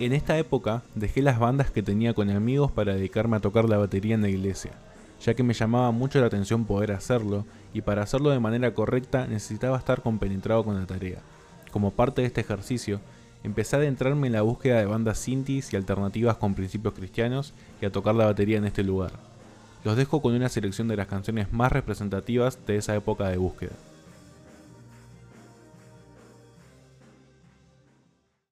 En esta época dejé las bandas que tenía con amigos para dedicarme a tocar la batería en la iglesia, ya que me llamaba mucho la atención poder hacerlo y para hacerlo de manera correcta necesitaba estar compenetrado con la tarea. Como parte de este ejercicio, empecé a adentrarme en la búsqueda de bandas sintis y alternativas con principios cristianos y a tocar la batería en este lugar. Los dejo con una selección de las canciones más representativas de esa época de búsqueda.